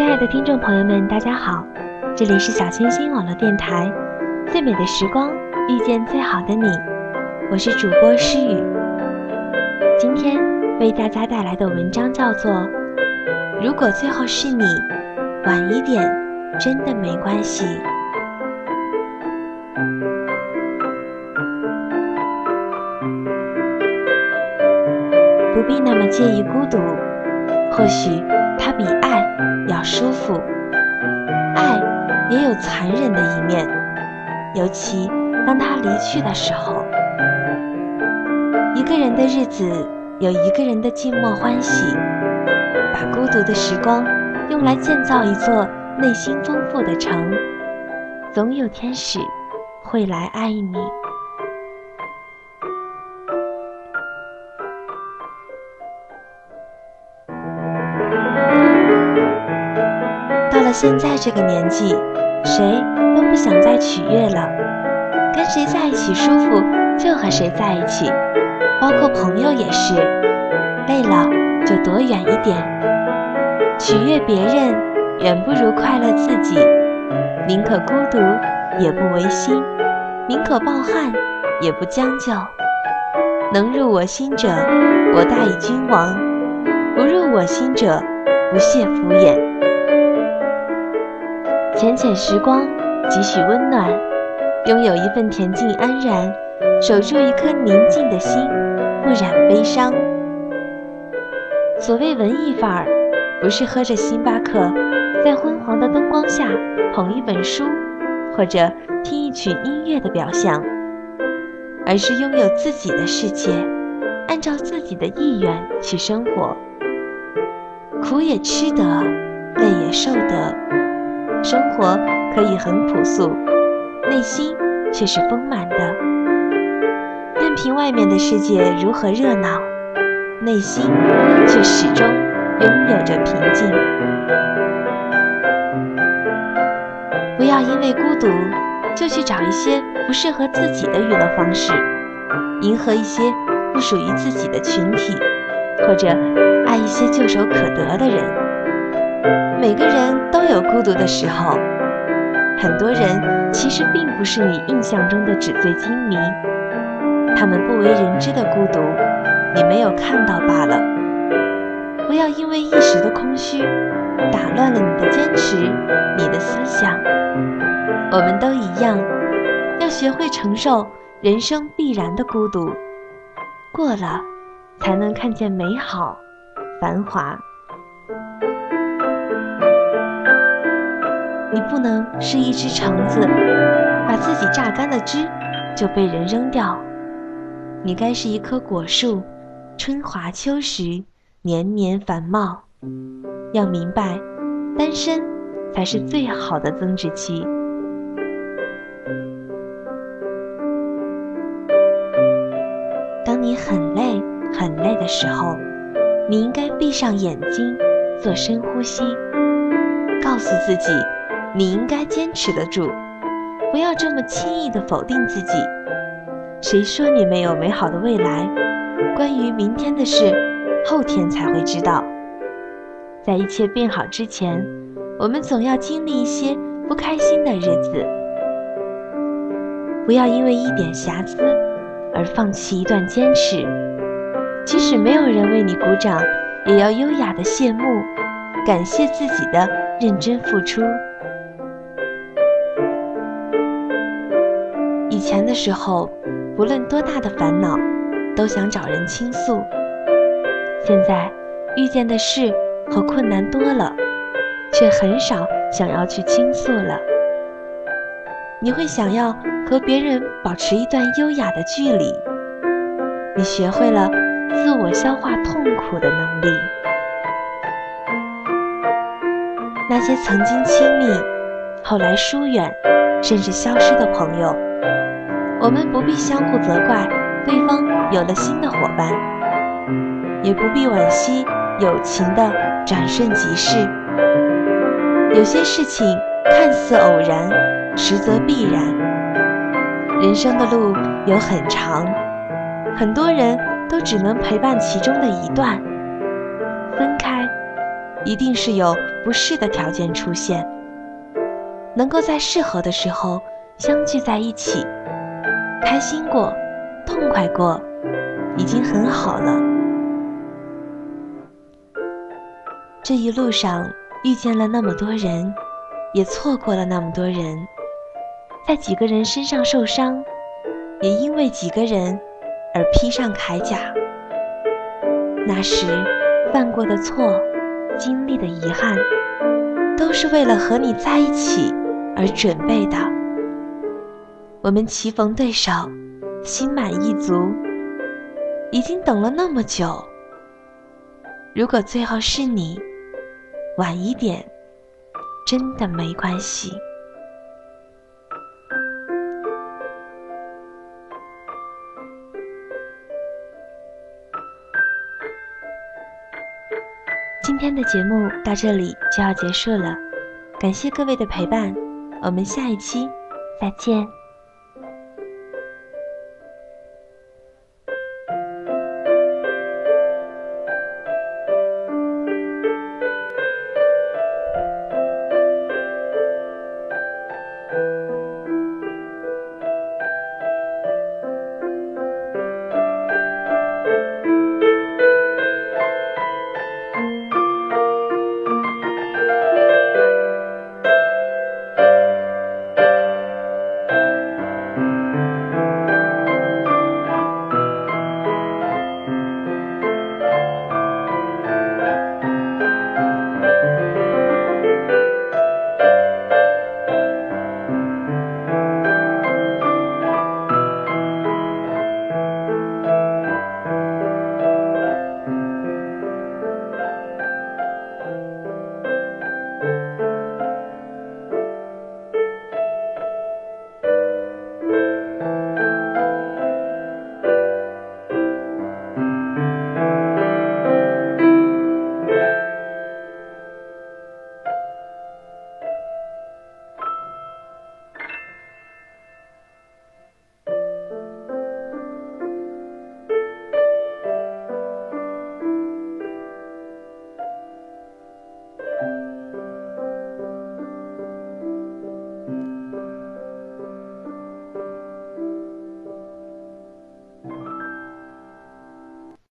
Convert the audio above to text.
亲爱的听众朋友们，大家好，这里是小清新网络电台，最美的时光遇见最好的你，我是主播诗雨。今天为大家带来的文章叫做《如果最后是你，晚一点真的没关系》。不必那么介意孤独，或许它比爱要舒服。爱也有残忍的一面，尤其当他离去的时候。一个人的日子，有一个人的寂寞欢喜。把孤独的时光用来建造一座内心丰富的城，总有天使会来爱你。了现在这个年纪，谁都不想再取悦了，跟谁在一起舒服就和谁在一起，包括朋友也是。累了就躲远一点。取悦别人远不如快乐自己，宁可孤独也不违心，宁可抱憾也不将就。能入我心者，我大以君王；不入我心者，不屑敷衍。浅浅时光，几许温暖，拥有一份恬静安然，守住一颗宁静的心，不染悲伤。所谓文艺范儿，不是喝着星巴克，在昏黄的灯光下捧一本书，或者听一曲音乐的表象，而是拥有自己的世界，按照自己的意愿去生活，苦也吃得，累也受得。生活可以很朴素，内心却是丰满的。任凭外面的世界如何热闹，内心却始终拥有着平静。不要因为孤独就去找一些不适合自己的娱乐方式，迎合一些不属于自己的群体，或者爱一些唾手可得的人。每个人都有孤独的时候，很多人其实并不是你印象中的纸醉金迷，他们不为人知的孤独，你没有看到罢了。不要因为一时的空虚，打乱了你的坚持，你的思想。我们都一样，要学会承受人生必然的孤独，过了，才能看见美好，繁华。你不能是一只橙子，把自己榨干了汁，就被人扔掉。你该是一棵果树，春华秋实，年年繁茂。要明白，单身才是最好的增值期。当你很累很累的时候，你应该闭上眼睛，做深呼吸，告诉自己。你应该坚持得住，不要这么轻易的否定自己。谁说你没有美好的未来？关于明天的事，后天才会知道。在一切变好之前，我们总要经历一些不开心的日子。不要因为一点瑕疵而放弃一段坚持，即使没有人为你鼓掌，也要优雅的谢幕，感谢自己的认真付出。以前的时候，不论多大的烦恼，都想找人倾诉。现在遇见的事和困难多了，却很少想要去倾诉了。你会想要和别人保持一段优雅的距离。你学会了自我消化痛苦的能力。那些曾经亲密，后来疏远，甚至消失的朋友。我们不必相互责怪对方有了新的伙伴，也不必惋惜友情的转瞬即逝。有些事情看似偶然，实则必然。人生的路有很长，很多人都只能陪伴其中的一段。分开，一定是有不适的条件出现，能够在适合的时候相聚在一起，开心过，痛快过，已经很好了。这一路上遇见了那么多人，也错过了那么多人，在几个人身上受伤，也因为几个人而披上铠甲。那时犯过的错，经历的遗憾，都是为了和你在一起而准备的。我们棋逢对手，心满意足，已经等了那么久。如果最后是你，晚一点，真的没关系。今天的节目到这里就要结束了，感谢各位的陪伴，我们下一期再见。